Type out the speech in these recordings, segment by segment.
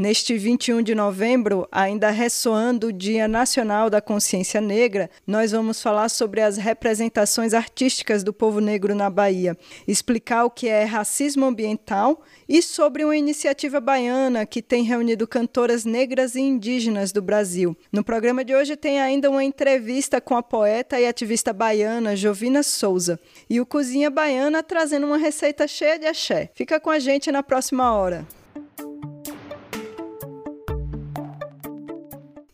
Neste 21 de novembro, ainda ressoando o Dia Nacional da Consciência Negra, nós vamos falar sobre as representações artísticas do povo negro na Bahia, explicar o que é racismo ambiental e sobre uma iniciativa baiana que tem reunido cantoras negras e indígenas do Brasil. No programa de hoje tem ainda uma entrevista com a poeta e ativista baiana Jovina Souza e o Cozinha Baiana trazendo uma receita cheia de axé. Fica com a gente na próxima hora.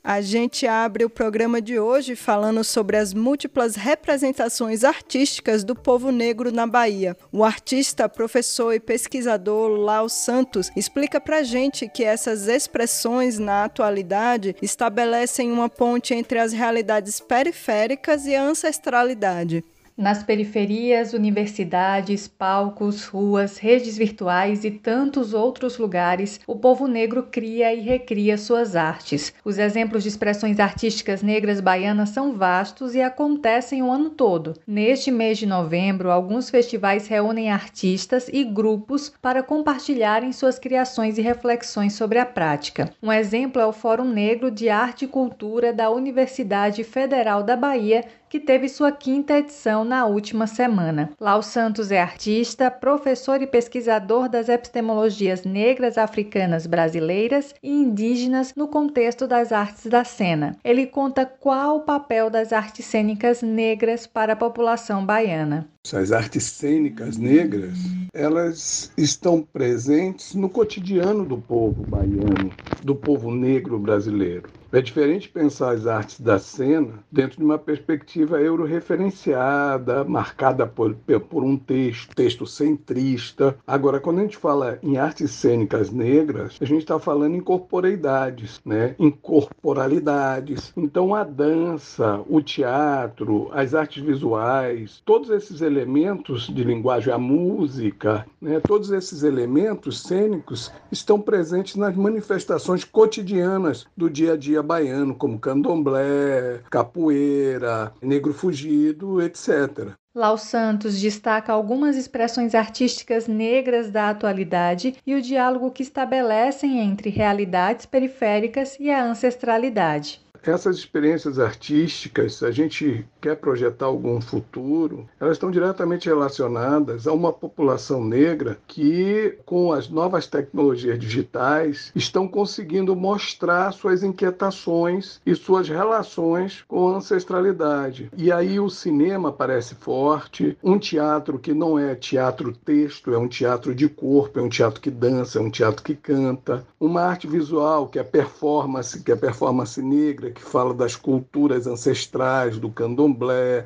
A gente abre o programa de hoje falando sobre as múltiplas representações artísticas do povo negro na Bahia. O artista, professor e pesquisador Lau Santos explica pra gente que essas expressões na atualidade estabelecem uma ponte entre as realidades periféricas e a ancestralidade. Nas periferias, universidades, palcos, ruas, redes virtuais e tantos outros lugares, o povo negro cria e recria suas artes. Os exemplos de expressões artísticas negras baianas são vastos e acontecem o ano todo. Neste mês de novembro, alguns festivais reúnem artistas e grupos para compartilharem suas criações e reflexões sobre a prática. Um exemplo é o Fórum Negro de Arte e Cultura da Universidade Federal da Bahia, que teve sua quinta edição na última semana. Lau Santos é artista, professor e pesquisador das epistemologias negras, africanas, brasileiras e indígenas no contexto das artes da cena. Ele conta qual o papel das artes cênicas negras para a população baiana. As artes cênicas negras, elas estão presentes no cotidiano do povo baiano, do povo negro brasileiro. É diferente pensar as artes da cena dentro de uma perspectiva euroreferenciada, marcada por, por um texto, texto centrista. Agora, quando a gente fala em artes cênicas negras, a gente está falando em corporeidades, né? em corporalidades. Então, a dança, o teatro, as artes visuais, todos esses elementos de linguagem, a música, né? todos esses elementos cênicos estão presentes nas manifestações cotidianas do dia a dia baiano, como candomblé, capoeira, negro fugido, etc. Lau Santos destaca algumas expressões artísticas negras da atualidade e o diálogo que estabelecem entre realidades periféricas e a ancestralidade essas experiências artísticas, a gente quer projetar algum futuro, elas estão diretamente relacionadas a uma população negra que, com as novas tecnologias digitais, estão conseguindo mostrar suas inquietações e suas relações com a ancestralidade. E aí o cinema parece forte, um teatro que não é teatro-texto, é um teatro de corpo, é um teatro que dança, é um teatro que canta, uma arte visual que é performance, que é performance negra, que fala das culturas ancestrais, do candomblé,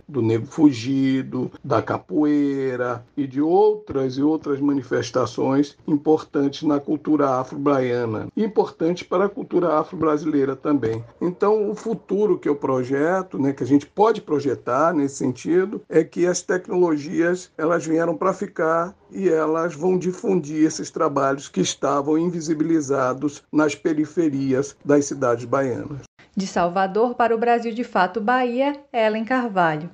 do negro fugido, da capoeira e de outras e outras manifestações importantes na cultura afro-baiana, importantes para a cultura afro-brasileira também. Então, o futuro que eu projeto, né, que a gente pode projetar nesse sentido, é que as tecnologias elas vieram para ficar e elas vão difundir esses trabalhos que estavam invisibilizados nas periferias das cidades baianas. De Salvador para o Brasil de Fato Bahia, Ellen Carvalho.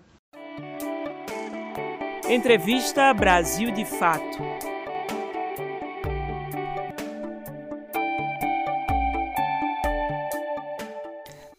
Entrevista Brasil de Fato.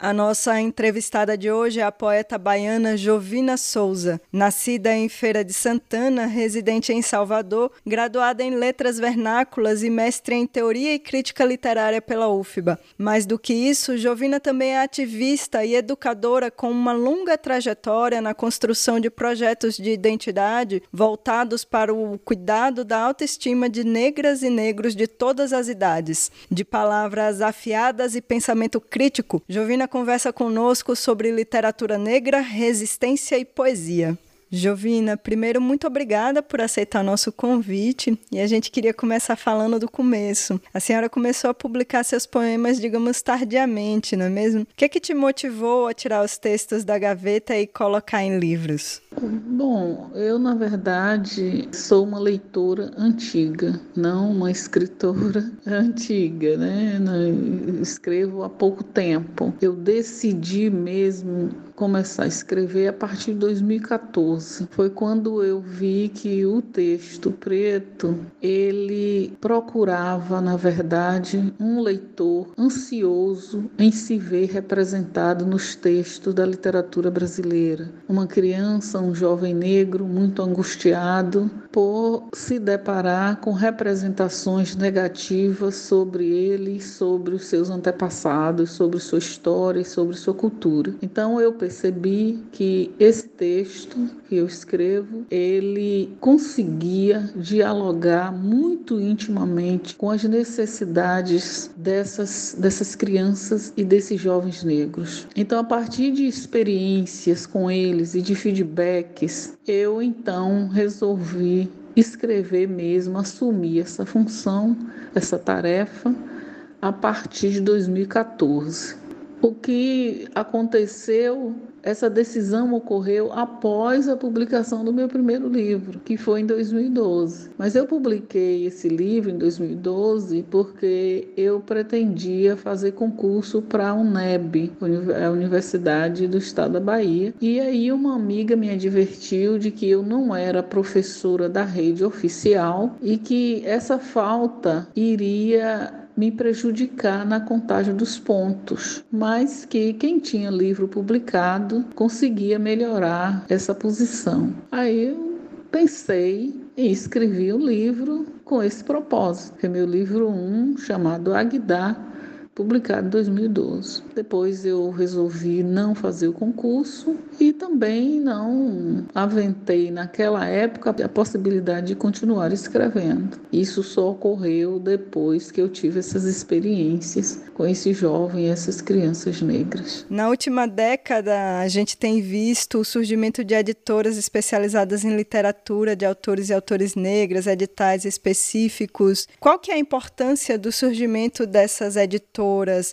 A nossa entrevistada de hoje é a poeta baiana Jovina Souza, nascida em Feira de Santana, residente em Salvador, graduada em Letras Vernáculas e mestre em Teoria e Crítica Literária pela UFBA. Mais do que isso, Jovina também é ativista e educadora com uma longa trajetória na construção de projetos de identidade voltados para o cuidado da autoestima de negras e negros de todas as idades. De palavras afiadas e pensamento crítico, Jovina conversa conosco sobre literatura negra, resistência e poesia. Jovina, primeiro, muito obrigada por aceitar nosso convite. E a gente queria começar falando do começo. A senhora começou a publicar seus poemas, digamos, tardiamente, não é mesmo? O que, é que te motivou a tirar os textos da gaveta e colocar em livros? Bom, eu na verdade sou uma leitora antiga, não uma escritora antiga, né? Escrevo há pouco tempo. Eu decidi mesmo começar a escrever a partir de 2014. Foi quando eu vi que o texto preto, ele procurava, na verdade, um leitor ansioso em se ver representado nos textos da literatura brasileira. Uma criança, um jovem negro muito angustiado por se deparar com representações negativas sobre ele, sobre os seus antepassados, sobre sua história e sobre sua cultura. Então eu percebi que esse texto que eu escrevo, ele conseguia dialogar muito intimamente com as necessidades dessas, dessas crianças e desses jovens negros. Então, a partir de experiências com eles e de feedbacks, eu então resolvi escrever mesmo, assumir essa função, essa tarefa, a partir de 2014. O que aconteceu, essa decisão ocorreu após a publicação do meu primeiro livro, que foi em 2012. Mas eu publiquei esse livro em 2012 porque eu pretendia fazer concurso para a UNEB, a Universidade do Estado da Bahia. E aí uma amiga me advertiu de que eu não era professora da rede oficial e que essa falta iria me prejudicar na contagem dos pontos, mas que quem tinha livro publicado conseguia melhorar essa posição. Aí eu pensei e escrevi o um livro com esse propósito, é meu livro 1, um, chamado Agdá, publicado em 2012. Depois eu resolvi não fazer o concurso e também não aventei naquela época a possibilidade de continuar escrevendo. Isso só ocorreu depois que eu tive essas experiências com esse jovem e essas crianças negras. Na última década, a gente tem visto o surgimento de editoras especializadas em literatura de autores e autores negras, editais específicos. Qual que é a importância do surgimento dessas editoras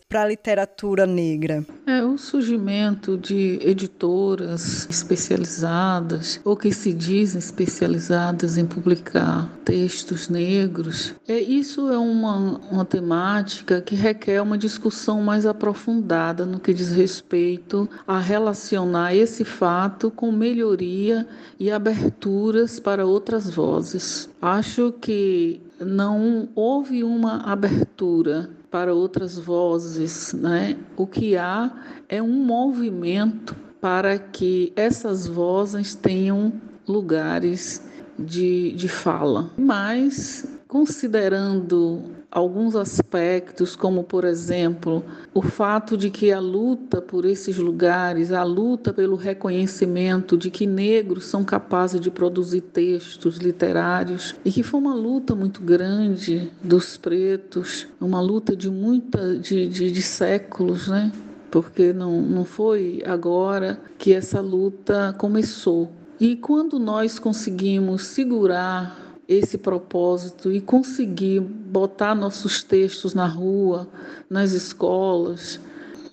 para a literatura negra? É o surgimento de editoras especializadas ou que se dizem especializadas em publicar textos negros. É isso é uma, uma temática que requer uma discussão mais aprofundada no que diz respeito a relacionar esse fato com melhoria e aberturas para outras vozes. Acho que não houve uma abertura para outras vozes, né? O que há é um movimento para que essas vozes tenham lugares de, de fala. Mas, considerando alguns aspectos, como por exemplo, o fato de que a luta por esses lugares, a luta pelo reconhecimento de que negros são capazes de produzir textos literários e que foi uma luta muito grande dos pretos, uma luta de muita de, de, de séculos, né? Porque não, não foi agora que essa luta começou. E quando nós conseguimos segurar esse propósito e conseguir botar nossos textos na rua, nas escolas.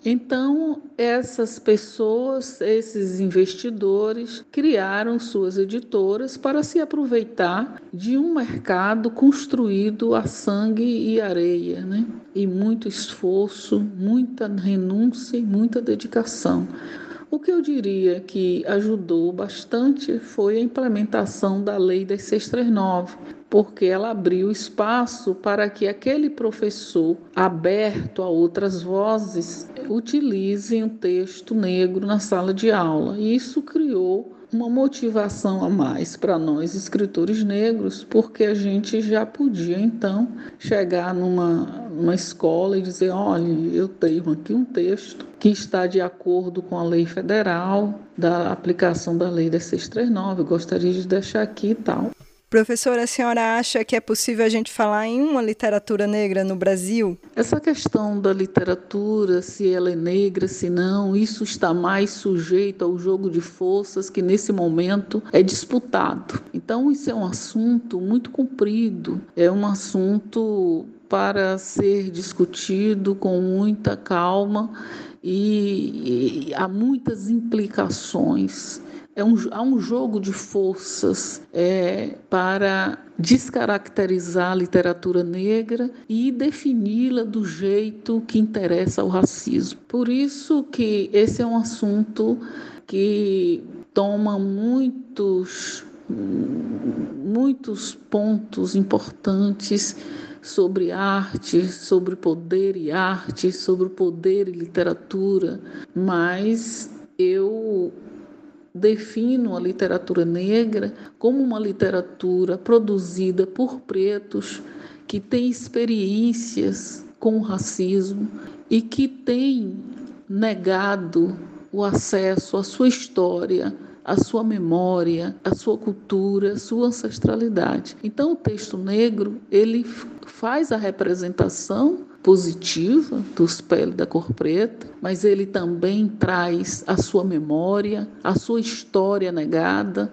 Então, essas pessoas, esses investidores, criaram suas editoras para se aproveitar de um mercado construído a sangue e areia, né? e muito esforço, muita renúncia e muita dedicação. O que eu diria que ajudou bastante foi a implementação da Lei das 639, porque ela abriu espaço para que aquele professor aberto a outras vozes utilizem o texto negro na sala de aula. E isso criou uma motivação a mais para nós escritores negros, porque a gente já podia então chegar numa, numa escola e dizer: olha, eu tenho aqui um texto que está de acordo com a lei federal da aplicação da lei 639, eu gostaria de deixar aqui e tal. Professora, a senhora acha que é possível a gente falar em uma literatura negra no Brasil? Essa questão da literatura, se ela é negra, se não, isso está mais sujeito ao jogo de forças que nesse momento é disputado. Então, isso é um assunto muito comprido, é um assunto para ser discutido com muita calma e, e há muitas implicações é um, há um jogo de forças é, para descaracterizar a literatura negra e defini-la do jeito que interessa ao racismo. Por isso que esse é um assunto que toma muitos muitos pontos importantes sobre arte, sobre poder e arte, sobre poder e literatura, mas eu defino a literatura negra como uma literatura produzida por pretos que têm experiências com o racismo e que têm negado o acesso à sua história, à sua memória, à sua cultura, à sua ancestralidade. Então o texto negro, ele faz a representação positiva dos peles da cor preta, mas ele também traz a sua memória, a sua história negada.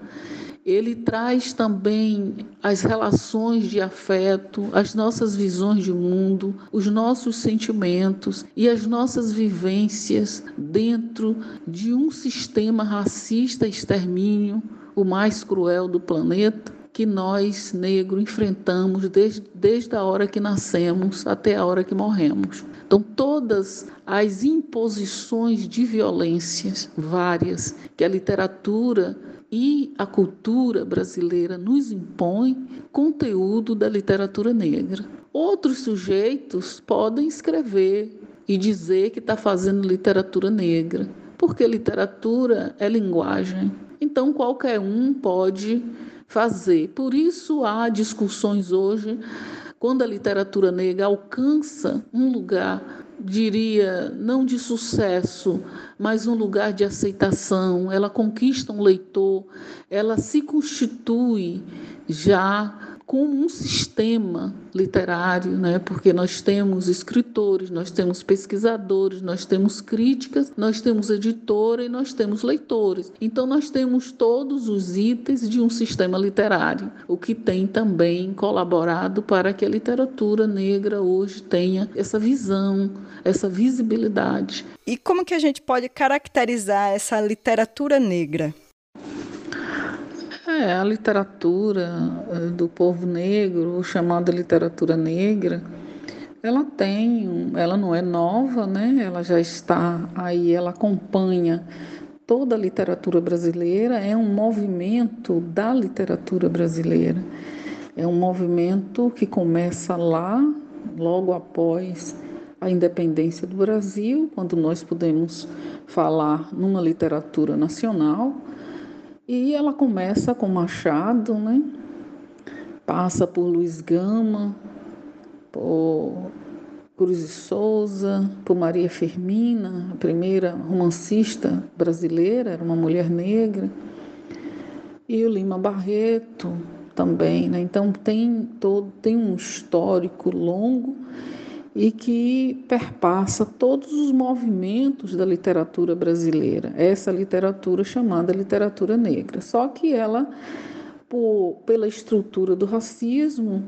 Ele traz também as relações de afeto, as nossas visões de mundo, os nossos sentimentos e as nossas vivências dentro de um sistema racista extermínio, o mais cruel do planeta, que nós, negros, enfrentamos desde, desde a hora que nascemos até a hora que morremos. Então, todas as imposições de violências várias que a literatura e a cultura brasileira nos impõem, conteúdo da literatura negra. Outros sujeitos podem escrever e dizer que está fazendo literatura negra, porque literatura é linguagem. Então, qualquer um pode fazer. Por isso há discussões hoje quando a literatura negra alcança um lugar, diria, não de sucesso, mas um lugar de aceitação, ela conquista um leitor, ela se constitui já como um sistema literário, né? porque nós temos escritores, nós temos pesquisadores, nós temos críticas, nós temos editora e nós temos leitores. Então, nós temos todos os itens de um sistema literário, o que tem também colaborado para que a literatura negra hoje tenha essa visão, essa visibilidade. E como que a gente pode caracterizar essa literatura negra? É, a literatura eh, do povo negro, chamada literatura negra, ela tem, ela não é nova, né? Ela já está aí, ela acompanha toda a literatura brasileira, é um movimento da literatura brasileira. É um movimento que começa lá, logo após a independência do Brasil, quando nós podemos falar numa literatura nacional e ela começa com Machado, né? Passa por Luiz Gama, por Cruz de Souza, por Maria Firmina, a primeira romancista brasileira, era uma mulher negra, e o Lima Barreto também, né? Então tem todo tem um histórico longo e que perpassa todos os movimentos da literatura brasileira, essa literatura chamada literatura negra. Só que ela, por, pela estrutura do racismo,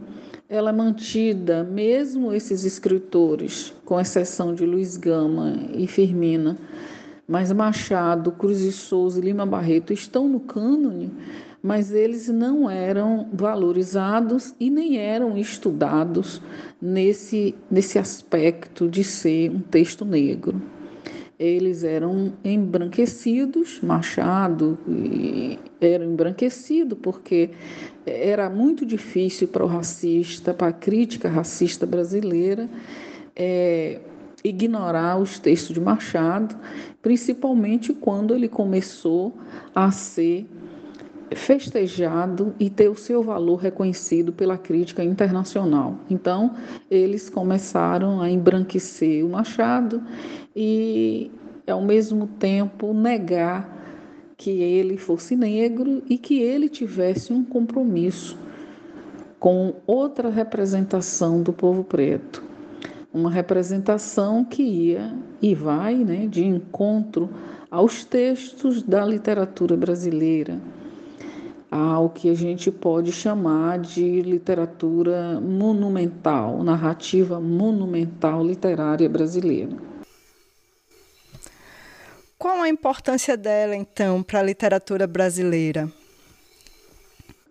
ela é mantida, mesmo esses escritores, com exceção de Luiz Gama e Firmina, mas Machado, Cruz de Souza e Lima Barreto estão no cânone, mas eles não eram valorizados e nem eram estudados nesse, nesse aspecto de ser um texto negro. Eles eram embranquecidos, Machado era embranquecido porque era muito difícil para o racista, para a crítica racista brasileira, é, ignorar os textos de Machado, principalmente quando ele começou a ser festejado e ter o seu valor reconhecido pela crítica internacional. Então, eles começaram a embranquecer o Machado e, ao mesmo tempo, negar que ele fosse negro e que ele tivesse um compromisso com outra representação do povo preto. Uma representação que ia e vai né, de encontro aos textos da literatura brasileira, ao que a gente pode chamar de literatura monumental, narrativa monumental literária brasileira. Qual a importância dela, então, para a literatura brasileira?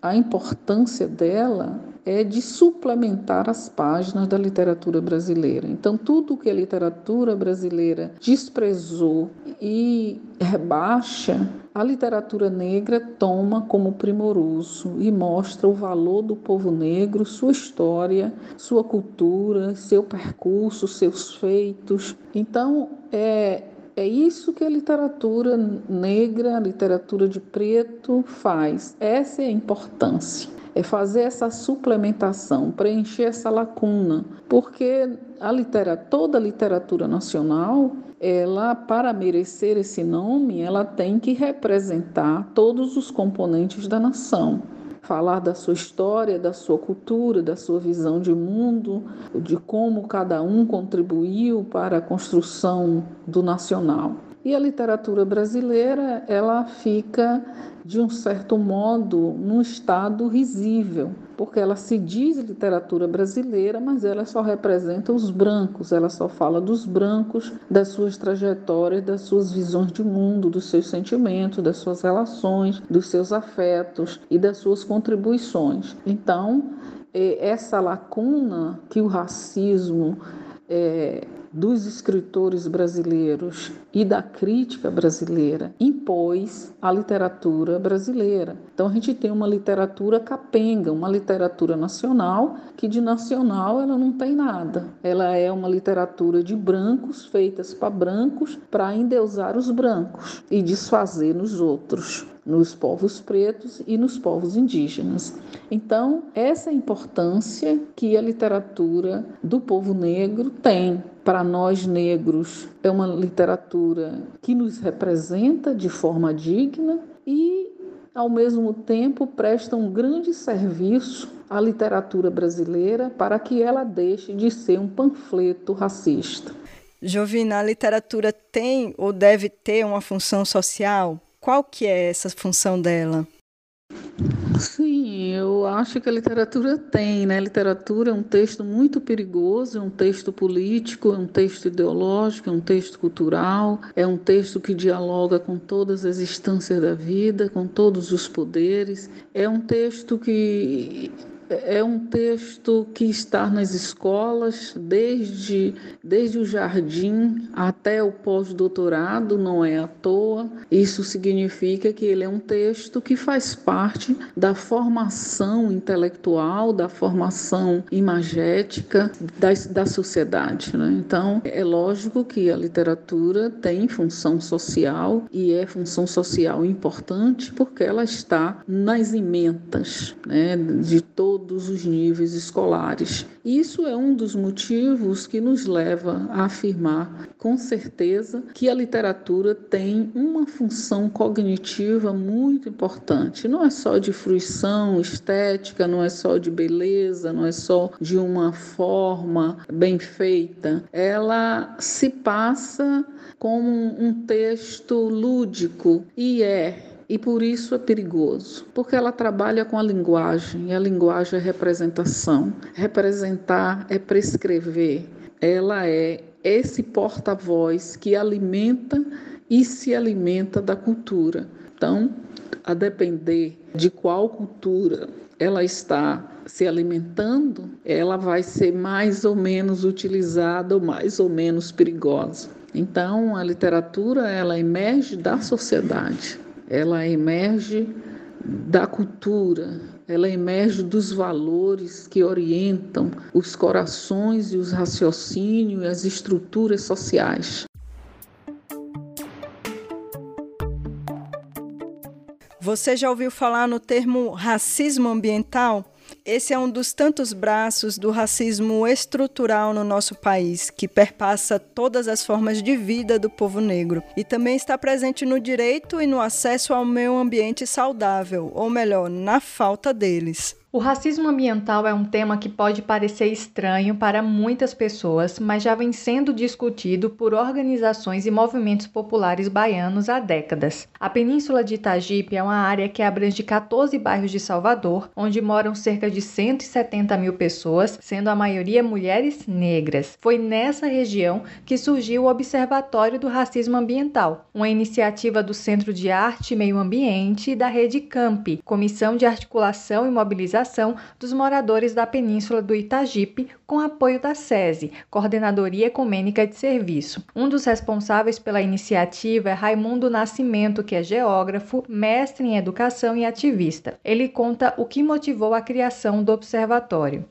A importância dela é de suplementar as páginas da literatura brasileira. Então, tudo que a literatura brasileira desprezou e rebaixa, a literatura negra toma como primoroso e mostra o valor do povo negro, sua história, sua cultura, seu percurso, seus feitos. Então, é é isso que a literatura negra, a literatura de preto faz. Essa é a importância. É fazer essa suplementação, preencher essa lacuna, porque a toda a literatura nacional, ela para merecer esse nome, ela tem que representar todos os componentes da nação falar da sua história, da sua cultura, da sua visão de mundo, de como cada um contribuiu para a construção do nacional. E a literatura brasileira, ela fica de um certo modo num estado risível, porque ela se diz literatura brasileira, mas ela só representa os brancos, ela só fala dos brancos, das suas trajetórias, das suas visões de mundo, dos seus sentimentos, das suas relações, dos seus afetos e das suas contribuições. Então, é, essa lacuna que o racismo é, dos escritores brasileiros e da crítica brasileira impôs a literatura brasileira. Então a gente tem uma literatura capenga, uma literatura nacional que de nacional ela não tem nada. Ela é uma literatura de brancos feitas para brancos para endeusar os brancos e desfazer nos outros nos povos pretos e nos povos indígenas. Então, essa é a importância que a literatura do povo negro tem para nós negros. É uma literatura que nos representa de forma digna e, ao mesmo tempo, presta um grande serviço à literatura brasileira para que ela deixe de ser um panfleto racista. Jovina, a literatura tem ou deve ter uma função social? Qual que é essa função dela? Sim, eu acho que a literatura tem, né? A literatura é um texto muito perigoso, é um texto político, é um texto ideológico, é um texto cultural, é um texto que dialoga com todas as instâncias da vida, com todos os poderes. É um texto que é um texto que está nas escolas, desde, desde o jardim até o pós-doutorado, não é à toa. Isso significa que ele é um texto que faz parte da formação intelectual, da formação imagética da, da sociedade. Né? Então, é lógico que a literatura tem função social e é função social importante porque ela está nas ementas né, de todo todos os níveis escolares. Isso é um dos motivos que nos leva a afirmar com certeza que a literatura tem uma função cognitiva muito importante. Não é só de fruição estética, não é só de beleza, não é só de uma forma bem feita. Ela se passa como um texto lúdico e é e por isso é perigoso, porque ela trabalha com a linguagem, e a linguagem é representação. Representar é prescrever. Ela é esse porta-voz que alimenta e se alimenta da cultura. Então, a depender de qual cultura ela está se alimentando, ela vai ser mais ou menos utilizada ou mais ou menos perigosa. Então, a literatura ela emerge da sociedade ela emerge da cultura, ela emerge dos valores que orientam os corações e os raciocínios e as estruturas sociais. Você já ouviu falar no termo racismo ambiental? Esse é um dos tantos braços do racismo estrutural no nosso país, que perpassa todas as formas de vida do povo negro e também está presente no direito e no acesso ao meio ambiente saudável, ou melhor, na falta deles. O racismo ambiental é um tema que pode parecer estranho para muitas pessoas, mas já vem sendo discutido por organizações e movimentos populares baianos há décadas. A Península de Itagipe é uma área que abrange 14 bairros de Salvador, onde moram cerca de 170 mil pessoas, sendo a maioria mulheres negras. Foi nessa região que surgiu o Observatório do Racismo Ambiental, uma iniciativa do Centro de Arte e Meio Ambiente e da Rede Camp, Comissão de Articulação e Mobilização dos moradores da Península do Itagipe, com apoio da SESI, Coordenadoria Ecumênica de Serviço. Um dos responsáveis pela iniciativa é Raimundo Nascimento, que é geógrafo, mestre em educação e ativista. Ele conta o que motivou a criação do observatório.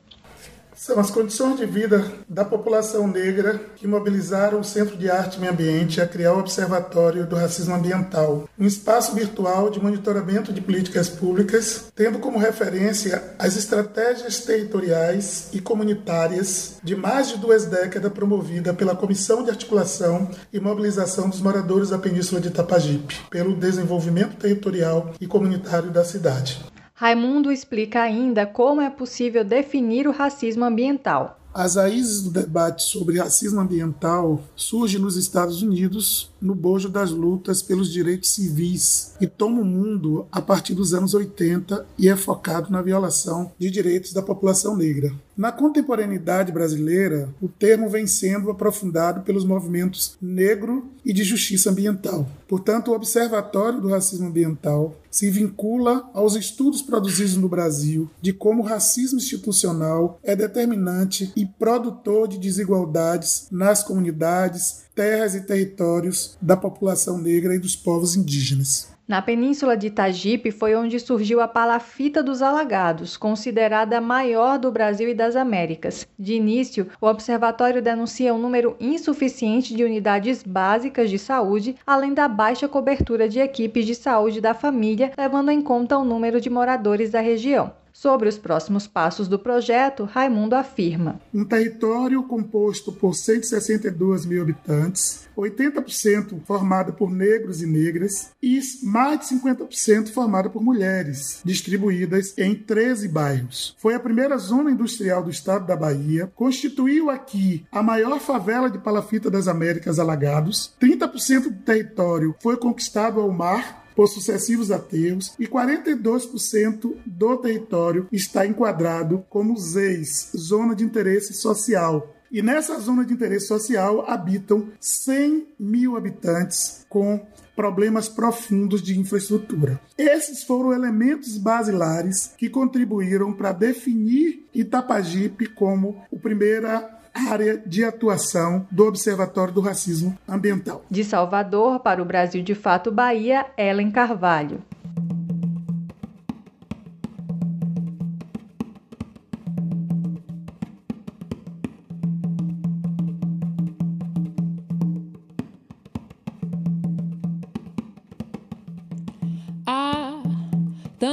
São as condições de vida da população negra que mobilizaram o Centro de Arte e Meio Ambiente a criar o Observatório do Racismo Ambiental, um espaço virtual de monitoramento de políticas públicas, tendo como referência as estratégias territoriais e comunitárias de mais de duas décadas promovida pela Comissão de Articulação e Mobilização dos Moradores da Península de Itapajipe, pelo desenvolvimento territorial e comunitário da cidade. Raimundo explica ainda como é possível definir o racismo ambiental. As raízes do debate sobre racismo ambiental surgem nos Estados Unidos no bojo das lutas pelos direitos civis e toma o mundo a partir dos anos 80 e é focado na violação de direitos da população negra. Na contemporaneidade brasileira, o termo vem sendo aprofundado pelos movimentos negro e de justiça ambiental. Portanto, o Observatório do Racismo Ambiental se vincula aos estudos produzidos no Brasil de como o racismo institucional é determinante e produtor de desigualdades nas comunidades, terras e territórios da população negra e dos povos indígenas. Na península de Itagipe foi onde surgiu a palafita dos alagados, considerada a maior do Brasil e das Américas. De início, o observatório denuncia um número insuficiente de unidades básicas de saúde, além da baixa cobertura de equipes de saúde da família, levando em conta o número de moradores da região. Sobre os próximos passos do projeto, Raimundo afirma: Um território composto por 162 mil habitantes, 80% formado por negros e negras e mais de 50% formado por mulheres, distribuídas em 13 bairros. Foi a primeira zona industrial do estado da Bahia, constituiu aqui a maior favela de Palafita das Américas Alagados, 30% do território foi conquistado ao mar por sucessivos aterros e 42% do território está enquadrado como ZEIS, Zona de Interesse Social, e nessa zona de interesse social habitam 100 mil habitantes com problemas profundos de infraestrutura. Esses foram elementos basilares que contribuíram para definir Itapajipe como o primeira área de atuação do Observatório do Racismo Ambiental. De Salvador para o Brasil de Fato Bahia, Ellen Carvalho.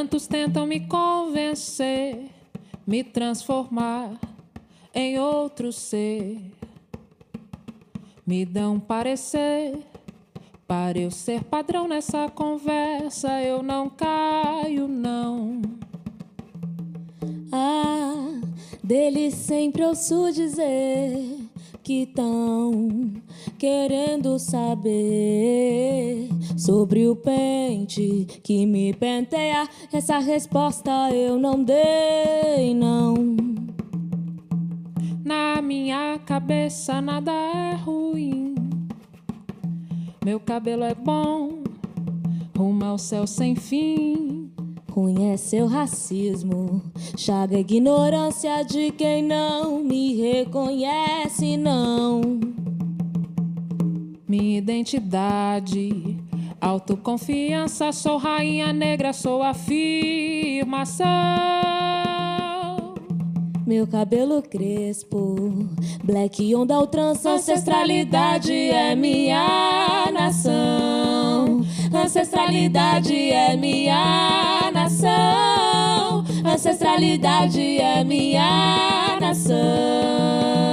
Tantos tentam me convencer, me transformar em outro ser. Me dão parecer para eu ser padrão nessa conversa. Eu não caio, não. Ah, deles sempre ouço dizer que tão querendo saber sobre o pente que me penteia. Essa resposta eu não dei, não. Na minha cabeça nada é ruim. Meu cabelo é bom, rumo ao céu sem fim. Conhece o racismo, chaga a ignorância de quem não me reconhece, não. Minha identidade Autoconfiança, sou rainha negra, sou afirmação. Meu cabelo crespo, black onda ao trança, ancestralidade é minha nação. Ancestralidade é minha nação. Ancestralidade é minha nação.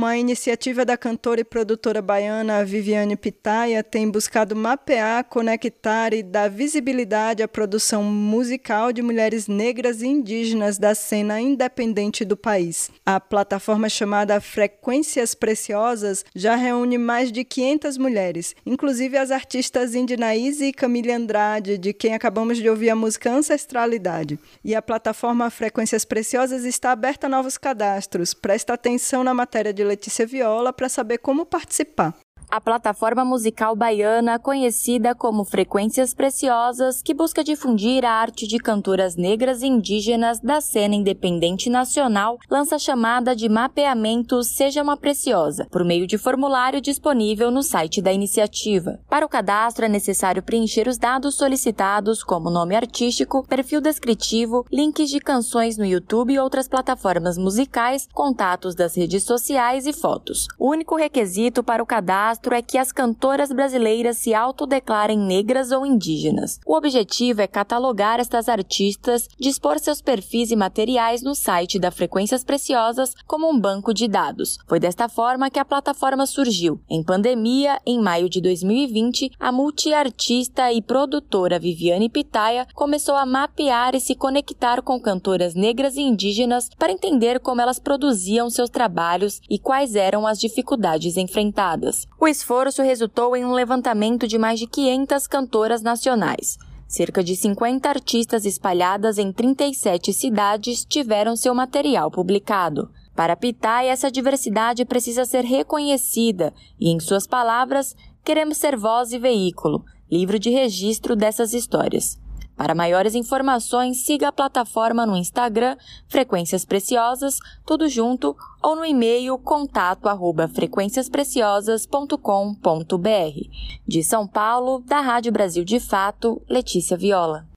Uma iniciativa da cantora e produtora baiana Viviane Pitaia tem buscado mapear, conectar e dar visibilidade à produção musical de mulheres negras e indígenas da cena independente do país. A plataforma chamada Frequências Preciosas já reúne mais de 500 mulheres, inclusive as artistas Indinaíse e Camille Andrade, de quem acabamos de ouvir a música Ancestralidade. E a plataforma Frequências Preciosas está aberta a novos cadastros. Presta atenção na matéria de Letícia Viola para saber como participar a plataforma musical baiana conhecida como Frequências Preciosas, que busca difundir a arte de cantoras negras e indígenas da cena independente nacional, lança a chamada de mapeamento Seja uma Preciosa, por meio de formulário disponível no site da iniciativa. Para o cadastro é necessário preencher os dados solicitados, como nome artístico, perfil descritivo, links de canções no YouTube e outras plataformas musicais, contatos das redes sociais e fotos. O único requisito para o cadastro é que as cantoras brasileiras se autodeclarem negras ou indígenas. O objetivo é catalogar estas artistas, dispor seus perfis e materiais no site da Frequências Preciosas como um banco de dados. Foi desta forma que a plataforma surgiu. Em pandemia, em maio de 2020, a multiartista e produtora Viviane Pitaia começou a mapear e se conectar com cantoras negras e indígenas para entender como elas produziam seus trabalhos e quais eram as dificuldades enfrentadas. O esforço resultou em um levantamento de mais de 500 cantoras nacionais. Cerca de 50 artistas espalhadas em 37 cidades tiveram seu material publicado. Para Pitai, essa diversidade precisa ser reconhecida e, em suas palavras, queremos ser voz e veículo, livro de registro dessas histórias. Para maiores informações, siga a plataforma no Instagram Frequências Preciosas, tudo junto, ou no e-mail contato arroba frequenciaspreciosas.com.br. De São Paulo, da Rádio Brasil de Fato, Letícia Viola.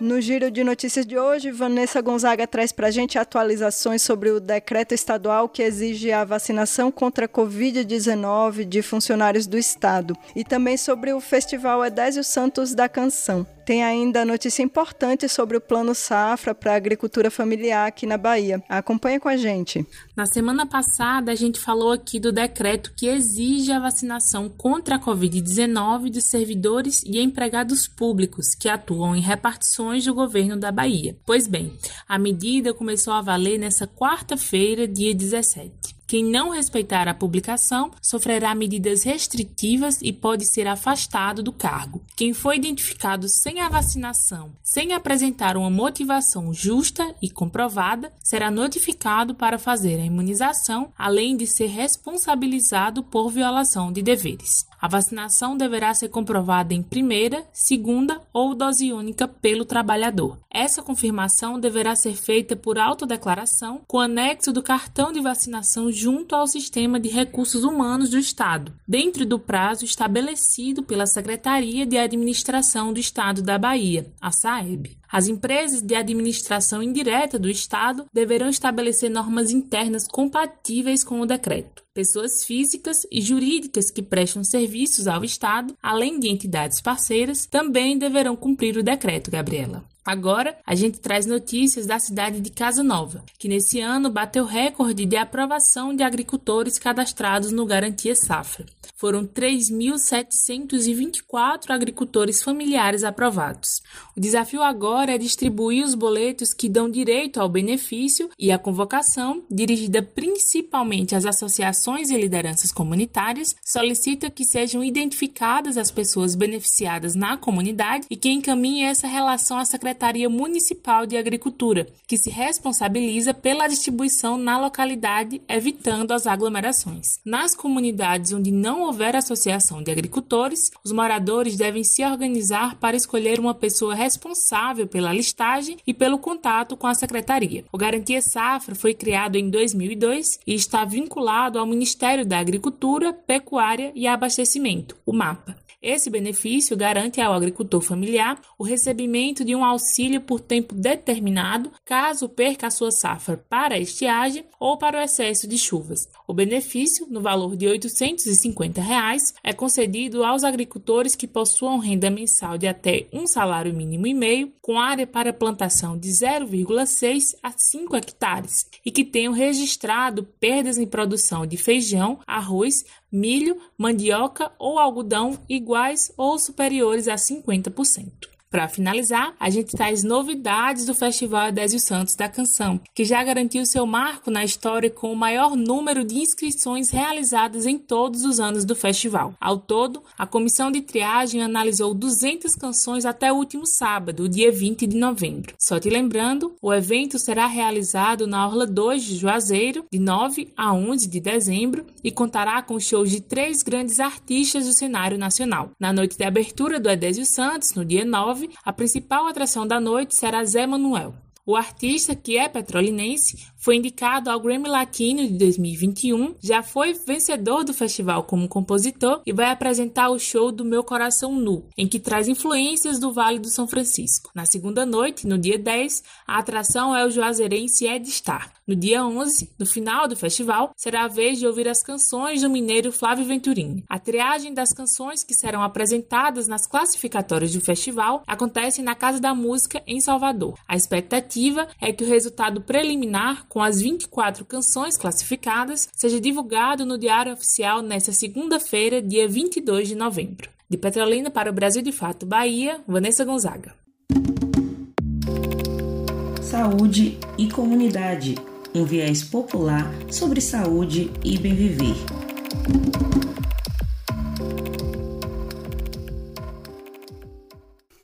No giro de notícias de hoje, Vanessa Gonzaga traz para a gente atualizações sobre o decreto estadual que exige a vacinação contra a Covid-19 de funcionários do Estado e também sobre o Festival Edésio Santos da Canção. Tem ainda notícia importante sobre o Plano Safra para a agricultura familiar aqui na Bahia. Acompanha com a gente. Na semana passada, a gente falou aqui do decreto que exige a vacinação contra a Covid-19 dos servidores e empregados públicos que atuam em repartições do governo da Bahia. Pois bem, a medida começou a valer nessa quarta-feira, dia 17. Quem não respeitar a publicação sofrerá medidas restritivas e pode ser afastado do cargo. Quem foi identificado sem a vacinação, sem apresentar uma motivação justa e comprovada, será notificado para fazer a imunização, além de ser responsabilizado por violação de deveres. A vacinação deverá ser comprovada em primeira, segunda ou dose única pelo trabalhador. Essa confirmação deverá ser feita por autodeclaração com anexo do cartão de vacinação junto ao Sistema de Recursos Humanos do Estado, dentro do prazo estabelecido pela Secretaria de Administração do Estado da Bahia, a SAEB. As empresas de administração indireta do Estado deverão estabelecer normas internas compatíveis com o decreto. Pessoas físicas e jurídicas que prestam serviços ao Estado, além de entidades parceiras, também deverão cumprir o decreto, Gabriela. Agora, a gente traz notícias da cidade de Casa Nova, que nesse ano bateu recorde de aprovação de agricultores cadastrados no Garantia Safra. Foram 3.724 agricultores familiares aprovados. O desafio agora é distribuir os boletos que dão direito ao benefício e a convocação, dirigida principalmente às associações e lideranças comunitárias, solicita que sejam identificadas as pessoas beneficiadas na comunidade e que encaminhe essa relação à Secretaria Secretaria Municipal de Agricultura, que se responsabiliza pela distribuição na localidade, evitando as aglomerações. Nas comunidades onde não houver associação de agricultores, os moradores devem se organizar para escolher uma pessoa responsável pela listagem e pelo contato com a secretaria. O Garantia Safra foi criado em 2002 e está vinculado ao Ministério da Agricultura, Pecuária e Abastecimento, o MAPA. Esse benefício garante ao agricultor familiar o recebimento de um auxílio por tempo determinado, caso perca a sua safra para a estiagem ou para o excesso de chuvas. O benefício, no valor de 850 reais, é concedido aos agricultores que possuam renda mensal de até um salário mínimo e meio, com área para plantação de 0,6 a 5 hectares e que tenham registrado perdas em produção de feijão, arroz, milho, mandioca ou algodão iguais ou superiores a 50%. Para finalizar, a gente traz novidades do Festival Adésio Santos da Canção, que já garantiu seu marco na história com o maior número de inscrições realizadas em todos os anos do festival. Ao todo, a comissão de triagem analisou 200 canções até o último sábado, dia 20 de novembro. Só te lembrando, o evento será realizado na Orla 2 de Juazeiro, de 9 a 11 de dezembro, e contará com shows de três grandes artistas do cenário nacional. Na noite de abertura do Adésio Santos, no dia 9, a principal atração da noite será Zé Manuel. O artista, que é petrolinense, foi indicado ao Grammy Latino de 2021, já foi vencedor do festival como compositor e vai apresentar o show do Meu Coração Nu, em que traz influências do Vale do São Francisco. Na segunda noite, no dia 10, a atração é o juazeirense Ed Star. No dia 11, no final do festival, será a vez de ouvir as canções do mineiro Flávio Venturini. A triagem das canções que serão apresentadas nas classificatórias do festival acontece na Casa da Música em Salvador. A expectativa é que o resultado preliminar com as 24 canções classificadas seja divulgado no Diário Oficial nesta segunda-feira, dia 22 de novembro. De Petrolina para o Brasil de Fato, Bahia, Vanessa Gonzaga. Saúde e comunidade um viés popular sobre saúde e bem viver.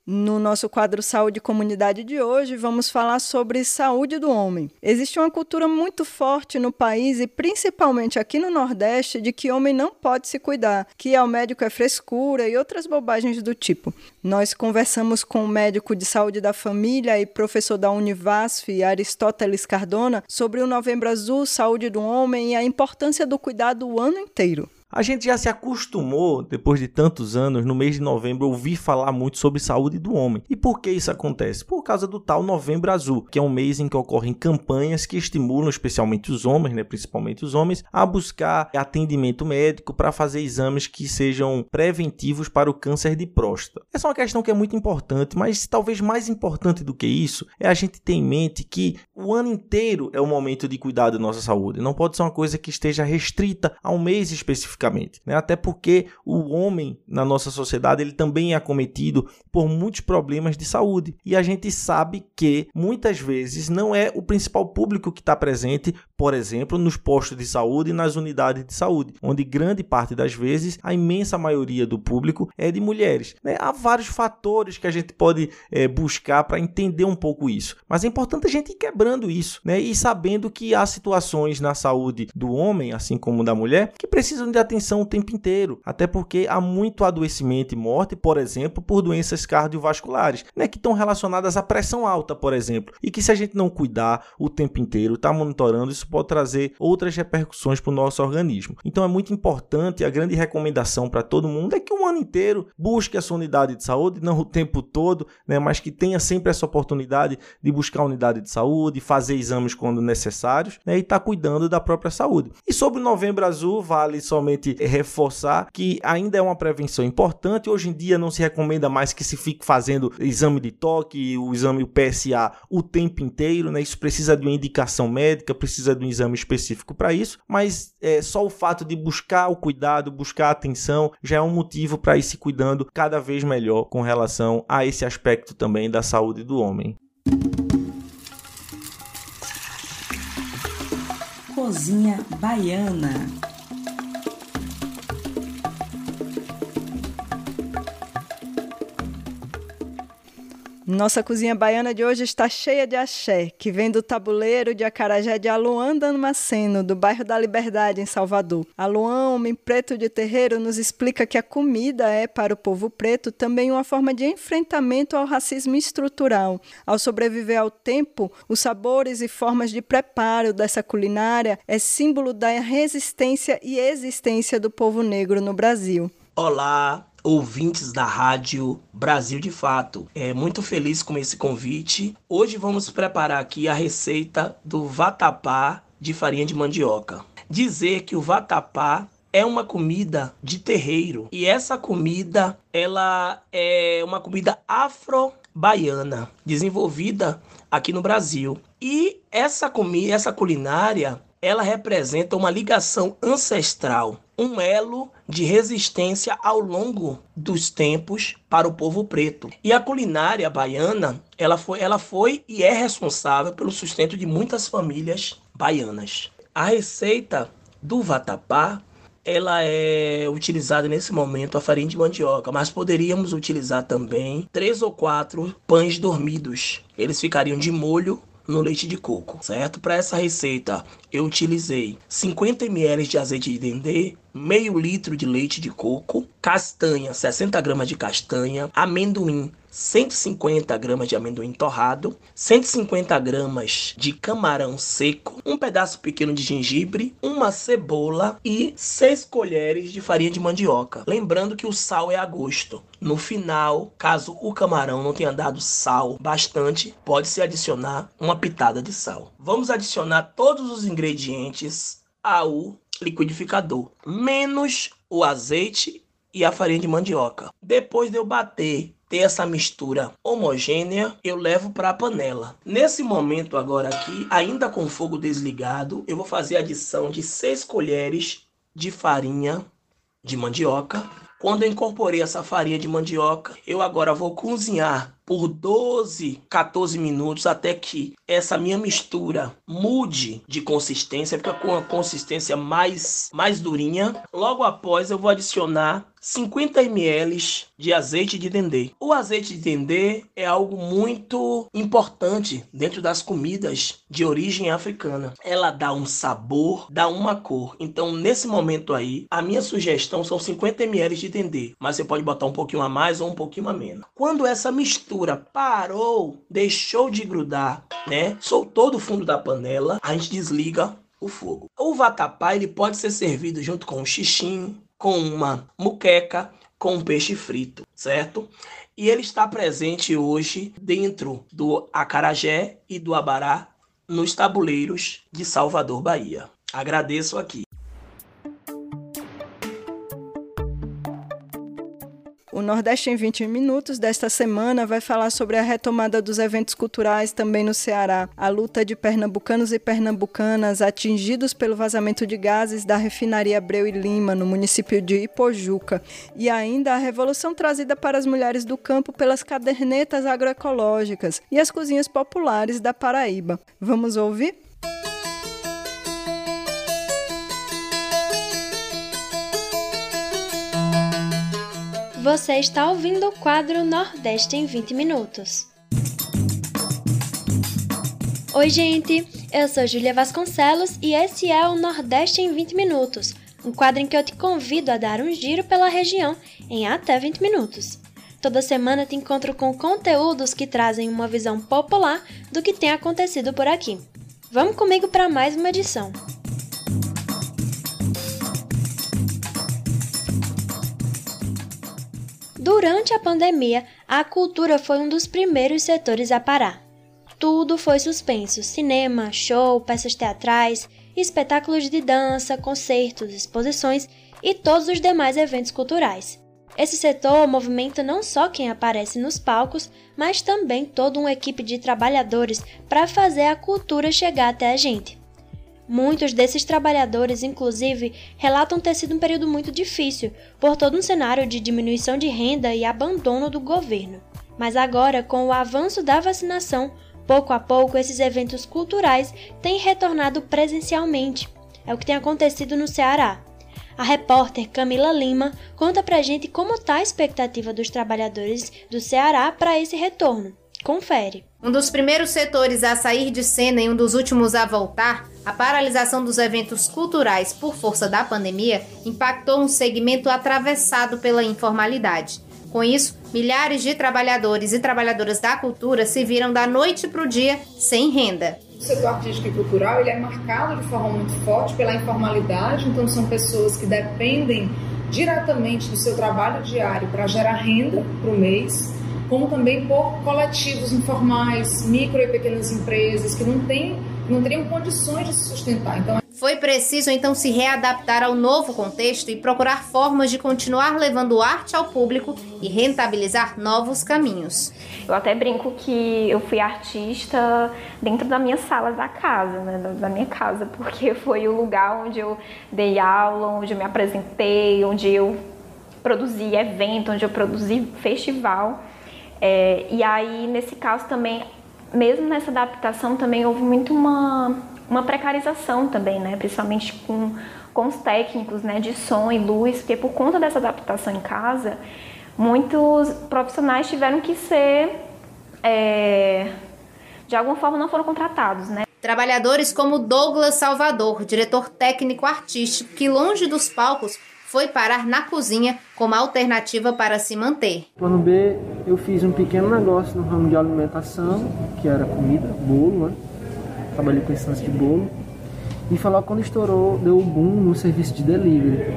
No nosso quadro Saúde e Comunidade de hoje, vamos falar sobre saúde do homem. Existe uma cultura muito forte no país e principalmente aqui no Nordeste de que homem não pode se cuidar, que ao médico é frescura e outras bobagens do tipo. Nós conversamos com o médico de saúde da família e professor da Univasf, Aristóteles Cardona, sobre o Novembro Azul, saúde do homem e a importância do cuidado o ano inteiro. A gente já se acostumou, depois de tantos anos, no mês de novembro, ouvir falar muito sobre saúde do homem. E por que isso acontece? Por causa do tal Novembro Azul, que é um mês em que ocorrem campanhas que estimulam especialmente os homens, né, principalmente os homens, a buscar atendimento médico para fazer exames que sejam preventivos para o câncer de próstata. Essa é uma questão que é muito importante, mas talvez mais importante do que isso é a gente ter em mente que o ano inteiro é o momento de cuidar da nossa saúde. Não pode ser uma coisa que esteja restrita a um mês específico né? até porque o homem na nossa sociedade ele também é acometido por muitos problemas de saúde e a gente sabe que muitas vezes não é o principal público que está presente, por exemplo, nos postos de saúde e nas unidades de saúde, onde grande parte das vezes a imensa maioria do público é de mulheres. Né? Há vários fatores que a gente pode é, buscar para entender um pouco isso, mas é importante a gente ir quebrando isso né? e sabendo que há situações na saúde do homem, assim como da mulher, que precisam de atenção o tempo inteiro, até porque há muito adoecimento e morte, por exemplo, por doenças cardiovasculares, né, que estão relacionadas à pressão alta, por exemplo, e que se a gente não cuidar o tempo inteiro, estar tá monitorando, isso pode trazer outras repercussões para o nosso organismo. Então é muito importante, a grande recomendação para todo mundo é que o ano inteiro busque a sua unidade de saúde, não o tempo todo, né, mas que tenha sempre essa oportunidade de buscar a unidade de saúde, fazer exames quando necessários, né, e estar tá cuidando da própria saúde. E sobre o Novembro Azul, vale somente reforçar que ainda é uma prevenção importante. Hoje em dia não se recomenda mais que se fique fazendo exame de toque, o exame o PSA o tempo inteiro, né? Isso precisa de uma indicação médica, precisa de um exame específico para isso, mas é, só o fato de buscar o cuidado, buscar a atenção, já é um motivo para ir se cuidando cada vez melhor com relação a esse aspecto também da saúde do homem. Cozinha Baiana. Nossa cozinha baiana de hoje está cheia de axé, que vem do tabuleiro de Acarajé de Aluan Damasceno, do bairro da Liberdade, em Salvador. Aluan, homem preto de terreiro, nos explica que a comida é, para o povo preto, também uma forma de enfrentamento ao racismo estrutural. Ao sobreviver ao tempo, os sabores e formas de preparo dessa culinária é símbolo da resistência e existência do povo negro no Brasil. Olá, ouvintes da rádio Brasil de Fato. É muito feliz com esse convite. Hoje vamos preparar aqui a receita do vatapá de farinha de mandioca. Dizer que o vatapá é uma comida de terreiro e essa comida ela é uma comida afro-baiana desenvolvida aqui no Brasil. E essa comida, essa culinária, ela representa uma ligação ancestral, um elo de resistência ao longo dos tempos para o povo preto. E a culinária baiana, ela foi, ela foi e é responsável pelo sustento de muitas famílias baianas. A receita do vatapá, ela é utilizada nesse momento a farinha de mandioca, mas poderíamos utilizar também três ou quatro pães dormidos. Eles ficariam de molho no leite de coco, certo? Para essa receita, eu utilizei 50 ml de azeite de dendê, meio litro de leite de coco, castanha, 60 gramas de castanha, amendoim, 150 gramas de amendoim torrado, 150 gramas de camarão seco, um pedaço pequeno de gengibre, uma cebola e 6 colheres de farinha de mandioca. Lembrando que o sal é a gosto. No final, caso o camarão não tenha dado sal bastante, pode-se adicionar uma pitada de sal. Vamos adicionar todos os ingredientes ao liquidificador, menos o azeite e a farinha de mandioca. Depois de eu bater ter essa mistura homogênea, eu levo para a panela. Nesse momento agora aqui, ainda com o fogo desligado, eu vou fazer a adição de 6 colheres de farinha de mandioca. Quando eu incorporei essa farinha de mandioca, eu agora vou cozinhar por 12, 14 minutos até que essa minha mistura mude de consistência, fica com a consistência mais, mais durinha. Logo após eu vou adicionar 50 ml de azeite de dendê. O azeite de dendê é algo muito importante dentro das comidas de origem africana. Ela dá um sabor, dá uma cor. Então, nesse momento aí, a minha sugestão são 50 ml de dendê, mas você pode botar um pouquinho a mais ou um pouquinho a menos. Quando essa mistura parou, deixou de grudar, né? Soltou do fundo da panela, a gente desliga o fogo. O vatapá ele pode ser servido junto com um xixim, com uma muqueca, com um peixe frito, certo? E ele está presente hoje dentro do acarajé e do abará nos tabuleiros de Salvador, Bahia. Agradeço aqui. O Nordeste em 20 Minutos desta semana vai falar sobre a retomada dos eventos culturais também no Ceará, a luta de pernambucanos e pernambucanas atingidos pelo vazamento de gases da refinaria Abreu e Lima, no município de Ipojuca, e ainda a revolução trazida para as mulheres do campo pelas cadernetas agroecológicas e as cozinhas populares da Paraíba. Vamos ouvir? Você está ouvindo o quadro Nordeste em 20 Minutos. Oi, gente! Eu sou Julia Vasconcelos e esse é o Nordeste em 20 Minutos, um quadro em que eu te convido a dar um giro pela região em até 20 minutos. Toda semana te encontro com conteúdos que trazem uma visão popular do que tem acontecido por aqui. Vamos comigo para mais uma edição. Durante a pandemia, a cultura foi um dos primeiros setores a parar. Tudo foi suspenso: cinema, show, peças teatrais, espetáculos de dança, concertos, exposições e todos os demais eventos culturais. Esse setor movimenta não só quem aparece nos palcos, mas também toda uma equipe de trabalhadores para fazer a cultura chegar até a gente. Muitos desses trabalhadores, inclusive, relatam ter sido um período muito difícil, por todo um cenário de diminuição de renda e abandono do governo. Mas agora, com o avanço da vacinação, pouco a pouco esses eventos culturais têm retornado presencialmente. É o que tem acontecido no Ceará. A repórter Camila Lima conta pra gente como está a expectativa dos trabalhadores do Ceará para esse retorno. confere. Um dos primeiros setores a sair de cena e um dos últimos a voltar, a paralisação dos eventos culturais por força da pandemia impactou um segmento atravessado pela informalidade. Com isso, milhares de trabalhadores e trabalhadoras da cultura se viram da noite para o dia sem renda. O setor artístico e cultural ele é marcado de forma muito forte pela informalidade, então são pessoas que dependem diretamente do seu trabalho diário para gerar renda para o mês, como também por coletivos informais, micro e pequenas empresas que não têm, não teriam condições de se sustentar. Então foi preciso então se readaptar ao novo contexto e procurar formas de continuar levando arte ao público e rentabilizar novos caminhos. Eu até brinco que eu fui artista dentro da minha sala da casa, né, da minha casa, porque foi o lugar onde eu dei aula, onde eu me apresentei, onde eu produzi evento, onde eu produzi festival. É, e aí, nesse caso também, mesmo nessa adaptação, também houve muito uma uma precarização também, né? Principalmente com, com os técnicos né? de som e luz, porque por conta dessa adaptação em casa, muitos profissionais tiveram que ser, é, de alguma forma, não foram contratados, né? Trabalhadores como Douglas Salvador, diretor técnico artístico, que longe dos palcos foi parar na cozinha como alternativa para se manter. Plano B, eu fiz um pequeno negócio no ramo de alimentação, que era comida, bolo, né? trabalhei com lance de bolo. E foi logo quando estourou, deu o boom no serviço de delivery.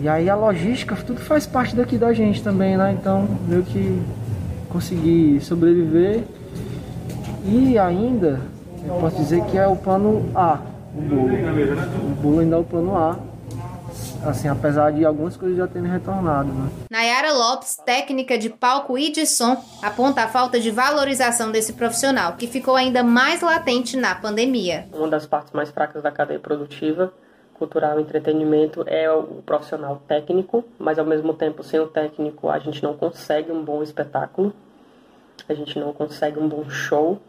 E aí a logística, tudo faz parte daqui da gente também, né? Então, meio que consegui sobreviver. E ainda, eu posso dizer que é o plano A, o bolo. O bolo ainda é o plano A assim, apesar de algumas coisas já terem retornado. Né? Nayara Lopes, técnica de palco e de som, aponta a falta de valorização desse profissional, que ficou ainda mais latente na pandemia. Uma das partes mais fracas da cadeia produtiva cultural e entretenimento é o profissional técnico, mas ao mesmo tempo, sem o técnico, a gente não consegue um bom espetáculo, a gente não consegue um bom show.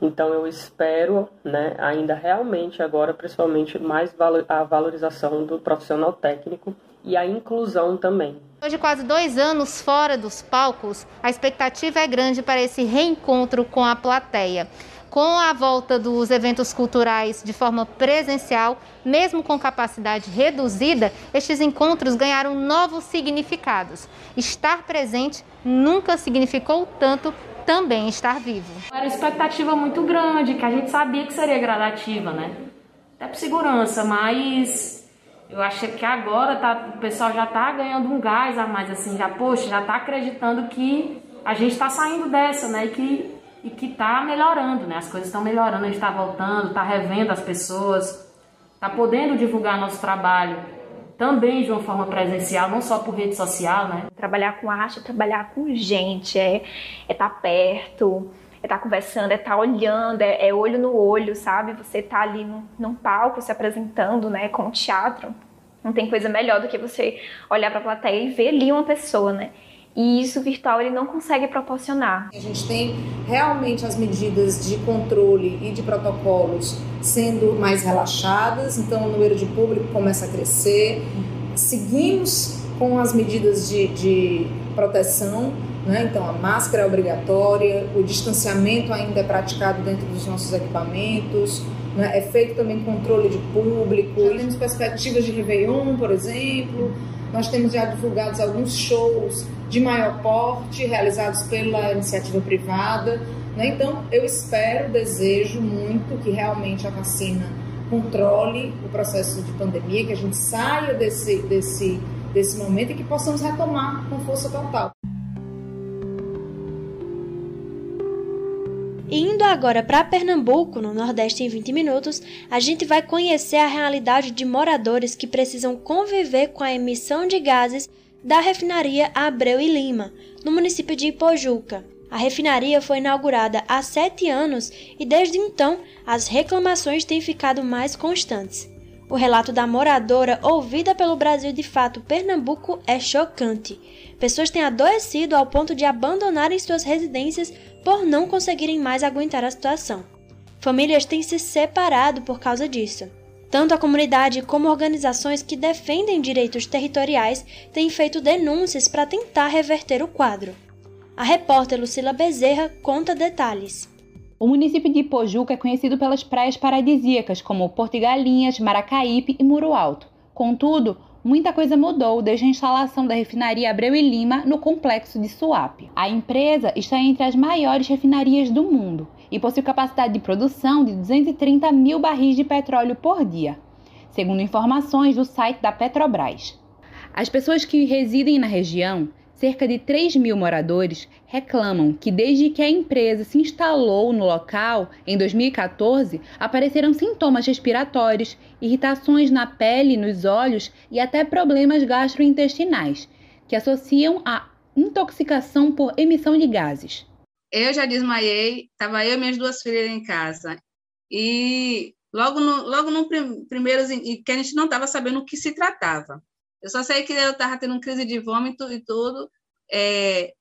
Então eu espero, né, ainda realmente agora, principalmente mais a valorização do profissional técnico e a inclusão também. Depois de quase dois anos fora dos palcos, a expectativa é grande para esse reencontro com a plateia. Com a volta dos eventos culturais de forma presencial, mesmo com capacidade reduzida, estes encontros ganharam novos significados. Estar presente nunca significou tanto também estar vivo. Era uma expectativa muito grande, que a gente sabia que seria gradativa, né? Até por segurança, mas eu achei que agora tá, o pessoal já tá ganhando um gás a mais, assim, já, poxa, já tá acreditando que a gente está saindo dessa, né? E que, e que tá melhorando, né? As coisas estão melhorando, a gente está voltando, tá revendo as pessoas, tá podendo divulgar nosso trabalho também de uma forma presencial, não só por rede social, né? Trabalhar com arte é trabalhar com gente, é estar é tá perto, é estar tá conversando, é estar tá olhando, é, é, olho no olho, sabe? Você tá ali num, num palco se apresentando, né, com teatro. Não tem coisa melhor do que você olhar para a plateia e ver ali uma pessoa, né? E isso o virtual ele não consegue proporcionar. A gente tem realmente as medidas de controle e de protocolos sendo mais relaxadas, então o número de público começa a crescer. Seguimos com as medidas de, de proteção, né? então a máscara é obrigatória, o distanciamento ainda é praticado dentro dos nossos equipamentos, né? é feito também controle de público. Já temos perspectivas de Réveillon, por exemplo, nós temos já divulgados alguns shows de maior porte, realizados pela iniciativa privada. Né? Então, eu espero, desejo muito que realmente a vacina controle o processo de pandemia, que a gente saia desse, desse, desse momento e que possamos retomar com força total. Indo agora para Pernambuco, no Nordeste em 20 minutos, a gente vai conhecer a realidade de moradores que precisam conviver com a emissão de gases da refinaria Abreu e Lima, no município de Ipojuca. A refinaria foi inaugurada há sete anos e desde então as reclamações têm ficado mais constantes. O relato da moradora ouvida pelo Brasil de Fato Pernambuco é chocante. Pessoas têm adoecido ao ponto de abandonarem suas residências por não conseguirem mais aguentar a situação. Famílias têm se separado por causa disso. Tanto a comunidade como organizações que defendem direitos territoriais têm feito denúncias para tentar reverter o quadro. A repórter Lucila Bezerra conta detalhes. O município de Ipojuca é conhecido pelas praias paradisíacas como Porto Galinhas, Maracaípe e Muro Alto. Contudo, muita coisa mudou desde a instalação da refinaria Abreu e Lima no complexo de Suape. A empresa está entre as maiores refinarias do mundo e possui capacidade de produção de 230 mil barris de petróleo por dia, segundo informações do site da Petrobras. As pessoas que residem na região cerca de 3 mil moradores reclamam que, desde que a empresa se instalou no local, em 2014, apareceram sintomas respiratórios, irritações na pele nos olhos e até problemas gastrointestinais, que associam a intoxicação por emissão de gases. Eu já desmaiei, estava eu e minhas duas filhas em casa. E logo no, logo no primeiro, que a gente não estava sabendo o que se tratava. Eu só sei que eu estava tendo crise de vômito e tudo, é,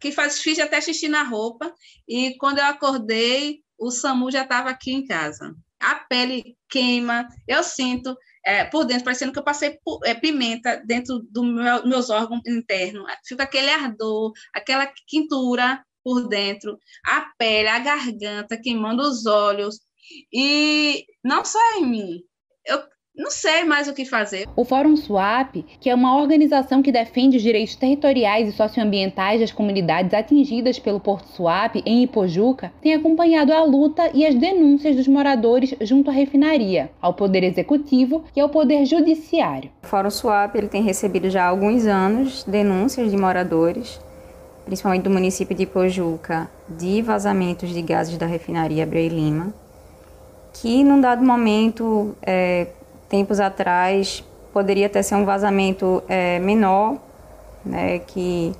que faz, fiz até xixi na roupa, e quando eu acordei, o SAMU já estava aqui em casa. A pele queima, eu sinto é, por dentro, parecendo que eu passei é, pimenta dentro dos meu, meus órgãos internos. Fica aquele ardor, aquela quintura por dentro, a pele, a garganta, queimando os olhos. E não só em mim, eu não sei mais o que fazer. O Fórum SWAP, que é uma organização que defende os direitos territoriais e socioambientais das comunidades atingidas pelo Porto Suape em Ipojuca, tem acompanhado a luta e as denúncias dos moradores junto à refinaria, ao Poder Executivo e ao Poder Judiciário. O Fórum SWAP ele tem recebido já há alguns anos denúncias de moradores, principalmente do município de Ipojuca, de vazamentos de gases da refinaria Abreu Lima, que num dado momento é, tempos atrás poderia até ser um vazamento é, menor, né, que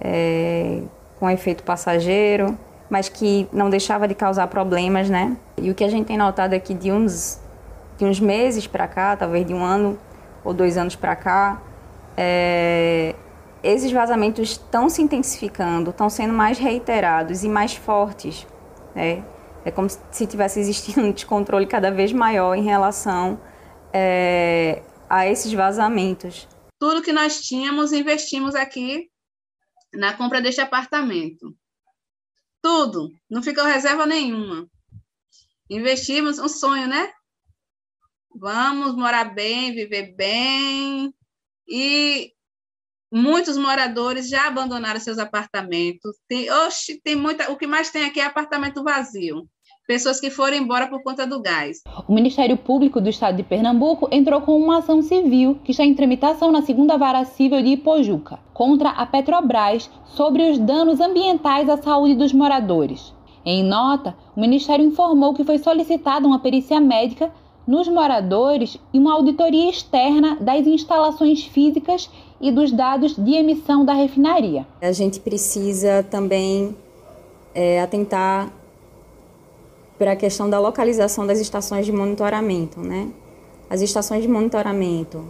é, com efeito passageiro, mas que não deixava de causar problemas, né? E o que a gente tem notado aqui de uns de uns meses para cá, talvez de um ano ou dois anos para cá, é, esses vazamentos estão se intensificando, estão sendo mais reiterados e mais fortes, né? É como se tivesse existindo um descontrole cada vez maior em relação é, a esses vazamentos. Tudo que nós tínhamos, investimos aqui na compra deste apartamento. Tudo, não ficou reserva nenhuma. Investimos um sonho, né? Vamos morar bem, viver bem. E muitos moradores já abandonaram seus apartamentos. Tem, oxe, tem muita, o que mais tem aqui é apartamento vazio pessoas que foram embora por conta do gás. O Ministério Público do Estado de Pernambuco entrou com uma ação civil que está em tramitação na segunda vara civil de Ipojuca contra a Petrobras sobre os danos ambientais à saúde dos moradores. Em nota, o Ministério informou que foi solicitada uma perícia médica nos moradores e uma auditoria externa das instalações físicas e dos dados de emissão da refinaria. A gente precisa também é, atentar para a questão da localização das estações de monitoramento, né? As estações de monitoramento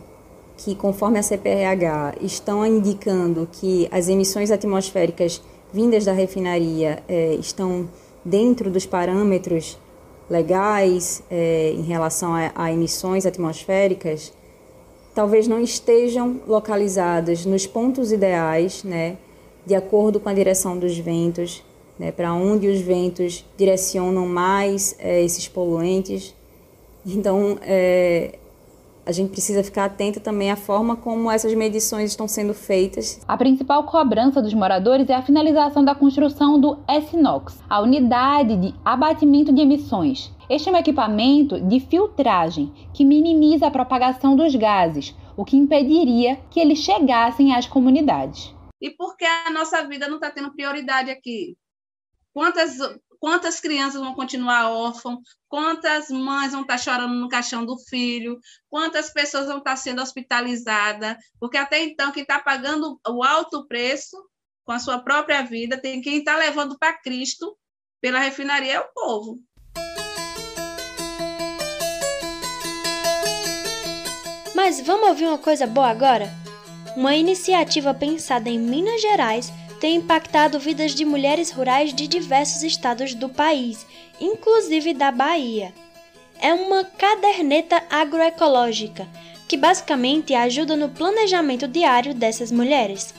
que, conforme a CPRH, estão indicando que as emissões atmosféricas vindas da refinaria é, estão dentro dos parâmetros legais é, em relação a, a emissões atmosféricas, talvez não estejam localizadas nos pontos ideais, né, de acordo com a direção dos ventos, né, para onde os ventos direcionam mais é, esses poluentes. Então, é, a gente precisa ficar atento também à forma como essas medições estão sendo feitas. A principal cobrança dos moradores é a finalização da construção do SNOX, a unidade de abatimento de emissões. Este é um equipamento de filtragem que minimiza a propagação dos gases, o que impediria que eles chegassem às comunidades. E por que a nossa vida não está tendo prioridade aqui? Quantas, quantas crianças vão continuar órfãos? Quantas mães vão estar chorando no caixão do filho? Quantas pessoas vão estar sendo hospitalizadas? Porque até então, quem está pagando o alto preço com a sua própria vida, tem quem está levando para Cristo pela refinaria é o povo. Mas vamos ouvir uma coisa boa agora? Uma iniciativa pensada em Minas Gerais tem impactado vidas de mulheres rurais de diversos estados do país, inclusive da Bahia. É uma caderneta agroecológica que basicamente ajuda no planejamento diário dessas mulheres.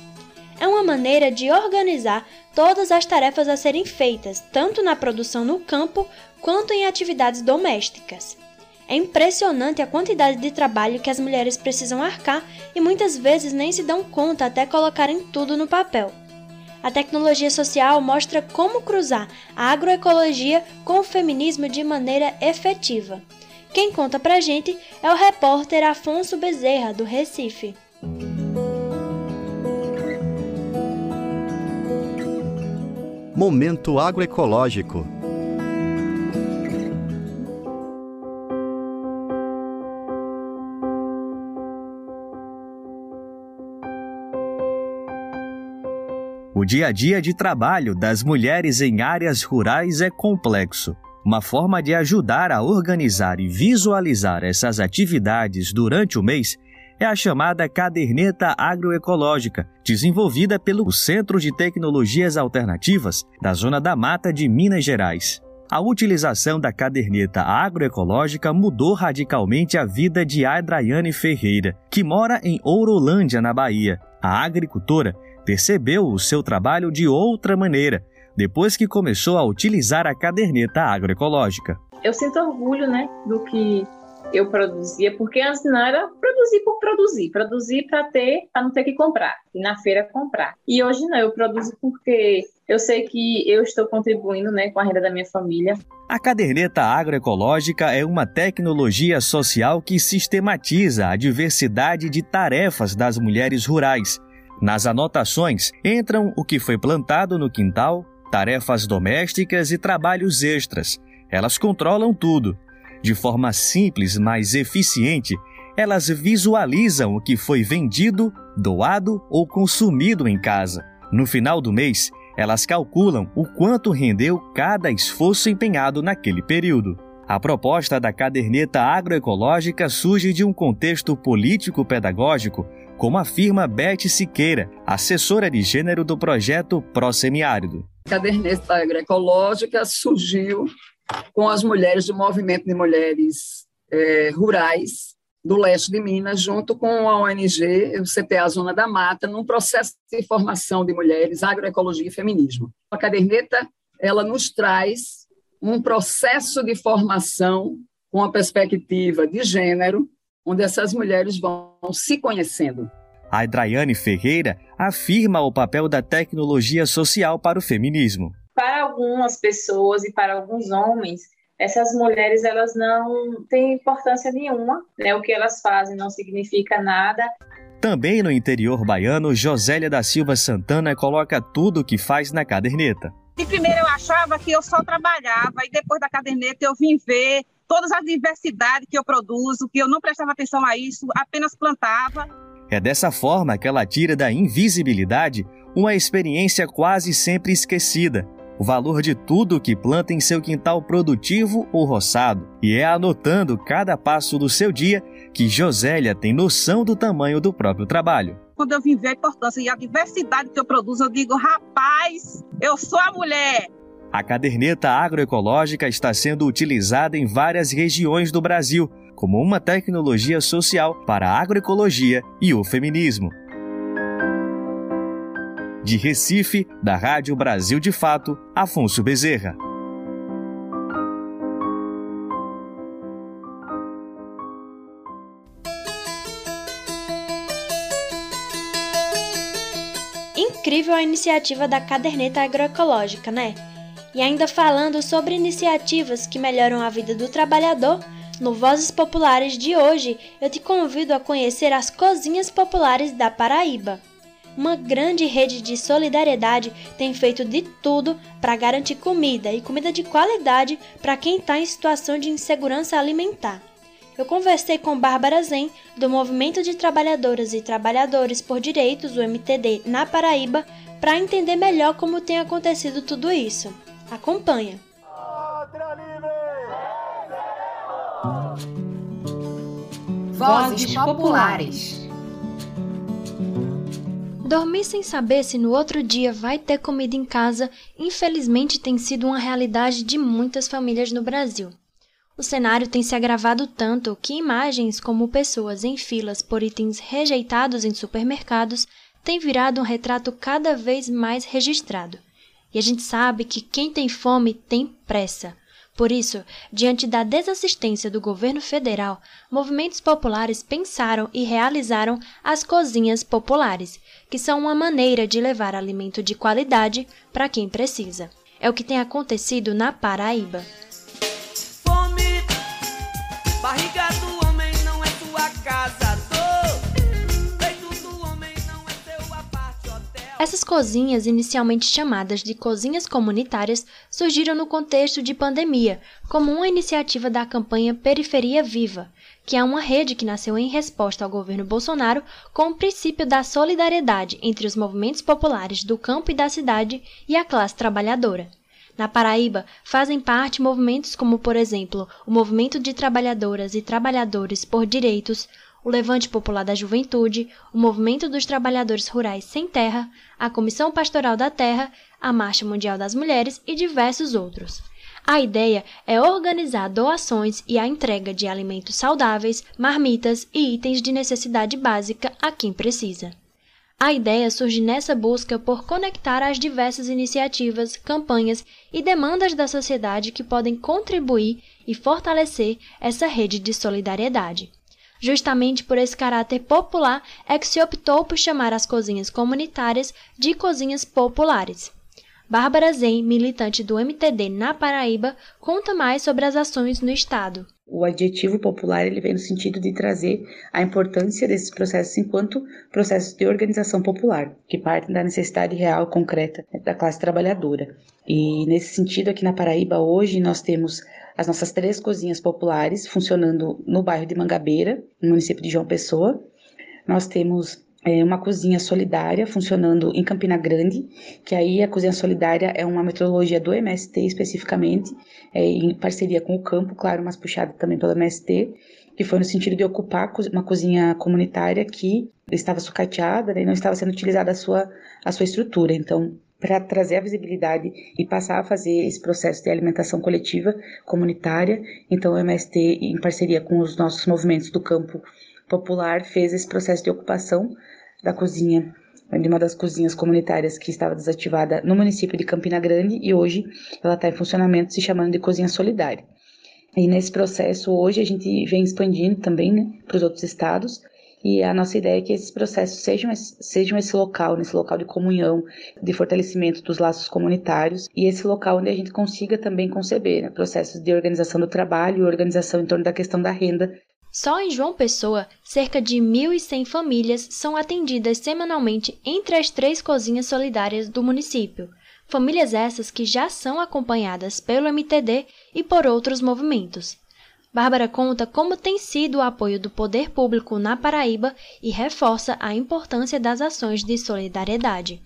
é uma maneira de organizar todas as tarefas a serem feitas, tanto na produção no campo quanto em atividades domésticas. É impressionante a quantidade de trabalho que as mulheres precisam arcar e muitas vezes nem se dão conta até colocarem tudo no papel. A tecnologia social mostra como cruzar a agroecologia com o feminismo de maneira efetiva. Quem conta pra gente é o repórter Afonso Bezerra, do Recife. Momento agroecológico. O dia a dia de trabalho das mulheres em áreas rurais é complexo. Uma forma de ajudar a organizar e visualizar essas atividades durante o mês é a chamada caderneta agroecológica, desenvolvida pelo Centro de Tecnologias Alternativas da Zona da Mata de Minas Gerais. A utilização da caderneta agroecológica mudou radicalmente a vida de Adraiane Ferreira, que mora em Ourolândia, na Bahia. A agricultora percebeu o seu trabalho de outra maneira, depois que começou a utilizar a caderneta agroecológica. Eu sinto orgulho, né, do que eu produzia, porque antes não era produzir por produzir, produzir para ter, para não ter que comprar, e na feira comprar. E hoje não, eu produzo porque eu sei que eu estou contribuindo né, com a renda da minha família. A caderneta agroecológica é uma tecnologia social que sistematiza a diversidade de tarefas das mulheres rurais. Nas anotações entram o que foi plantado no quintal, tarefas domésticas e trabalhos extras. Elas controlam tudo, de forma simples, mas eficiente, elas visualizam o que foi vendido, doado ou consumido em casa. No final do mês, elas calculam o quanto rendeu cada esforço empenhado naquele período. A proposta da caderneta agroecológica surge de um contexto político-pedagógico, como afirma Beth Siqueira, assessora de gênero do projeto Pró-Semiárido. A caderneta agroecológica surgiu com as mulheres do movimento de mulheres é, rurais do leste de Minas, junto com a ONG, o CPA Zona da Mata, num processo de formação de mulheres, agroecologia e feminismo. A caderneta ela nos traz um processo de formação com a perspectiva de gênero, onde essas mulheres vão se conhecendo. A Draiane Ferreira afirma o papel da tecnologia social para o feminismo para algumas pessoas e para alguns homens, essas mulheres elas não têm importância nenhuma, né? O que elas fazem não significa nada. Também no interior baiano, Josélia da Silva Santana coloca tudo o que faz na caderneta. De primeiro eu achava que eu só trabalhava e depois da caderneta eu vim ver todas as diversidades que eu produzo, que eu não prestava atenção a isso, apenas plantava. É dessa forma que ela tira da invisibilidade uma experiência quase sempre esquecida, o valor de tudo que planta em seu quintal produtivo ou roçado, e é anotando cada passo do seu dia que Josélia tem noção do tamanho do próprio trabalho. Quando eu vim ver a importância e a diversidade que eu produzo, eu digo, rapaz, eu sou a mulher. A caderneta agroecológica está sendo utilizada em várias regiões do Brasil como uma tecnologia social para a agroecologia e o feminismo. De Recife, da Rádio Brasil de Fato, Afonso Bezerra. Incrível a iniciativa da caderneta agroecológica, né? E ainda falando sobre iniciativas que melhoram a vida do trabalhador, no Vozes Populares de hoje eu te convido a conhecer as cozinhas populares da Paraíba uma grande rede de solidariedade tem feito de tudo para garantir comida e comida de qualidade para quem está em situação de insegurança alimentar. Eu conversei com Bárbara Zen, do Movimento de Trabalhadoras e Trabalhadores por Direitos, o MTD, na Paraíba, para entender melhor como tem acontecido tudo isso. Acompanha. Vozes Populares. Dormir sem saber se no outro dia vai ter comida em casa, infelizmente tem sido uma realidade de muitas famílias no Brasil. O cenário tem se agravado tanto que imagens como pessoas em filas por itens rejeitados em supermercados tem virado um retrato cada vez mais registrado. E a gente sabe que quem tem fome tem pressa. Por isso, diante da desassistência do governo federal, movimentos populares pensaram e realizaram as cozinhas populares, que são uma maneira de levar alimento de qualidade para quem precisa. É o que tem acontecido na Paraíba. Essas cozinhas, inicialmente chamadas de cozinhas comunitárias, surgiram no contexto de pandemia, como uma iniciativa da campanha Periferia Viva, que é uma rede que nasceu em resposta ao governo Bolsonaro com o princípio da solidariedade entre os movimentos populares do campo e da cidade e a classe trabalhadora. Na Paraíba, fazem parte movimentos como, por exemplo, o Movimento de Trabalhadoras e Trabalhadores por Direitos, o Levante Popular da Juventude, o Movimento dos Trabalhadores Rurais Sem Terra, a Comissão Pastoral da Terra, a Marcha Mundial das Mulheres e diversos outros. A ideia é organizar doações e a entrega de alimentos saudáveis, marmitas e itens de necessidade básica a quem precisa. A ideia surge nessa busca por conectar as diversas iniciativas, campanhas e demandas da sociedade que podem contribuir e fortalecer essa rede de solidariedade. Justamente por esse caráter popular é que se optou por chamar as cozinhas comunitárias de cozinhas populares. Bárbara Zen, militante do MTD na Paraíba, conta mais sobre as ações no estado. O adjetivo popular ele vem no sentido de trazer a importância desses processos enquanto processos de organização popular, que partem da necessidade real, concreta da classe trabalhadora. E nesse sentido, aqui na Paraíba, hoje nós temos as nossas três cozinhas populares funcionando no bairro de Mangabeira, no município de João Pessoa. Nós temos é, uma cozinha solidária funcionando em Campina Grande, que aí a cozinha solidária é uma metodologia do MST especificamente, é, em parceria com o campo, claro, mas puxada também pelo MST, que foi no sentido de ocupar uma cozinha comunitária que estava sucateada né, e não estava sendo utilizada a sua, a sua estrutura. Então, para trazer a visibilidade e passar a fazer esse processo de alimentação coletiva comunitária. Então, o MST, em parceria com os nossos movimentos do campo popular, fez esse processo de ocupação da cozinha, de uma das cozinhas comunitárias que estava desativada no município de Campina Grande e hoje ela está em funcionamento se chamando de Cozinha Solidária. E nesse processo, hoje a gente vem expandindo também né, para os outros estados, e a nossa ideia é que esses processos sejam, sejam esse local, nesse local de comunhão, de fortalecimento dos laços comunitários e esse local onde a gente consiga também conceber né, processos de organização do trabalho e organização em torno da questão da renda. Só em João Pessoa, cerca de 1.100 famílias são atendidas semanalmente entre as três cozinhas solidárias do município. Famílias essas que já são acompanhadas pelo MTD e por outros movimentos. Bárbara conta como tem sido o apoio do poder público na Paraíba e reforça a importância das ações de solidariedade.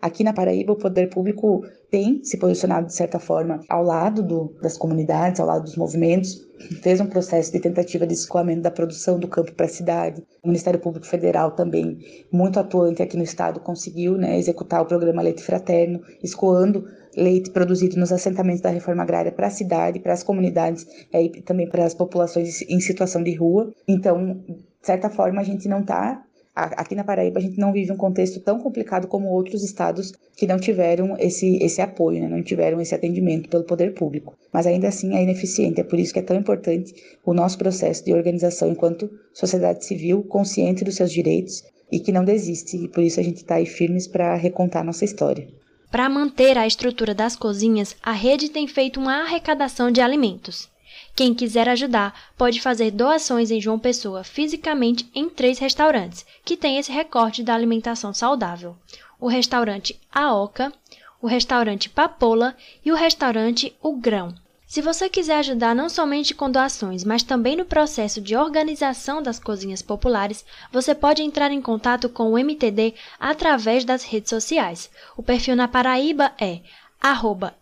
Aqui na Paraíba, o poder público tem se posicionado, de certa forma, ao lado do, das comunidades, ao lado dos movimentos, fez um processo de tentativa de escoamento da produção do campo para a cidade. O Ministério Público Federal também, muito atuante aqui no estado, conseguiu né, executar o programa Leite Fraterno, escoando leite produzido nos assentamentos da reforma agrária para a cidade, para as comunidades é, e também para as populações em situação de rua. Então, de certa forma, a gente não está aqui na Paraíba a gente não vive um contexto tão complicado como outros estados que não tiveram esse, esse apoio, né? não tiveram esse atendimento pelo poder público. Mas ainda assim é ineficiente, é por isso que é tão importante o nosso processo de organização enquanto sociedade civil consciente dos seus direitos e que não desiste, e por isso a gente está aí firmes para recontar nossa história. Para manter a estrutura das cozinhas, a rede tem feito uma arrecadação de alimentos. Quem quiser ajudar pode fazer doações em João Pessoa fisicamente em três restaurantes que têm esse recorte da alimentação saudável: o restaurante Aoca, o restaurante Papola e o restaurante O Grão. Se você quiser ajudar não somente com doações, mas também no processo de organização das cozinhas populares, você pode entrar em contato com o MTD através das redes sociais. O perfil na Paraíba é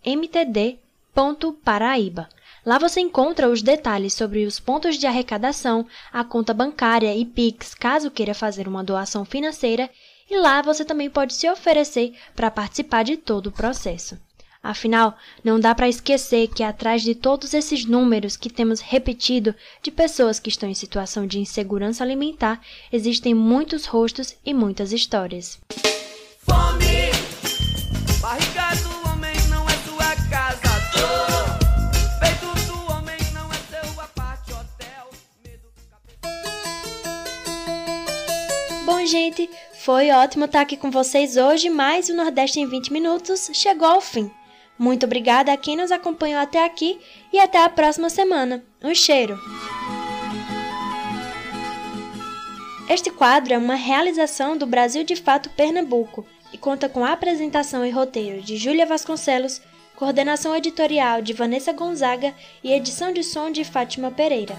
mtd.paraíba. Lá você encontra os detalhes sobre os pontos de arrecadação, a conta bancária e Pix, caso queira fazer uma doação financeira, e lá você também pode se oferecer para participar de todo o processo. Afinal, não dá para esquecer que atrás de todos esses números que temos repetido de pessoas que estão em situação de insegurança alimentar, existem muitos rostos e muitas histórias. Fome. Bom, gente, foi ótimo estar aqui com vocês hoje, mas o Nordeste em 20 minutos chegou ao fim. Muito obrigada a quem nos acompanhou até aqui e até a próxima semana. Um cheiro! Este quadro é uma realização do Brasil de Fato Pernambuco e conta com a apresentação e roteiro de Júlia Vasconcelos, coordenação editorial de Vanessa Gonzaga e edição de som de Fátima Pereira.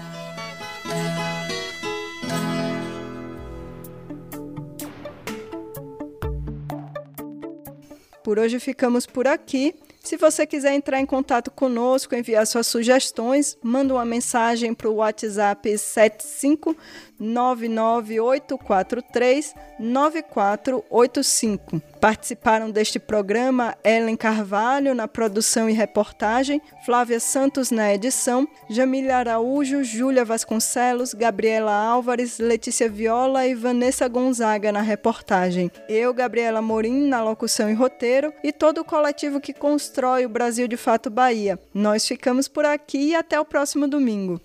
Por hoje ficamos por aqui. Se você quiser entrar em contato conosco, enviar suas sugestões, manda uma mensagem para o WhatsApp 75 99843 9485. Participaram deste programa Ellen Carvalho na produção e reportagem, Flávia Santos na edição, Jamília Araújo, Júlia Vasconcelos, Gabriela Álvares, Letícia Viola e Vanessa Gonzaga na reportagem. Eu, Gabriela Morim, na locução e roteiro e todo o coletivo que constrói o Brasil de Fato Bahia. Nós ficamos por aqui e até o próximo domingo.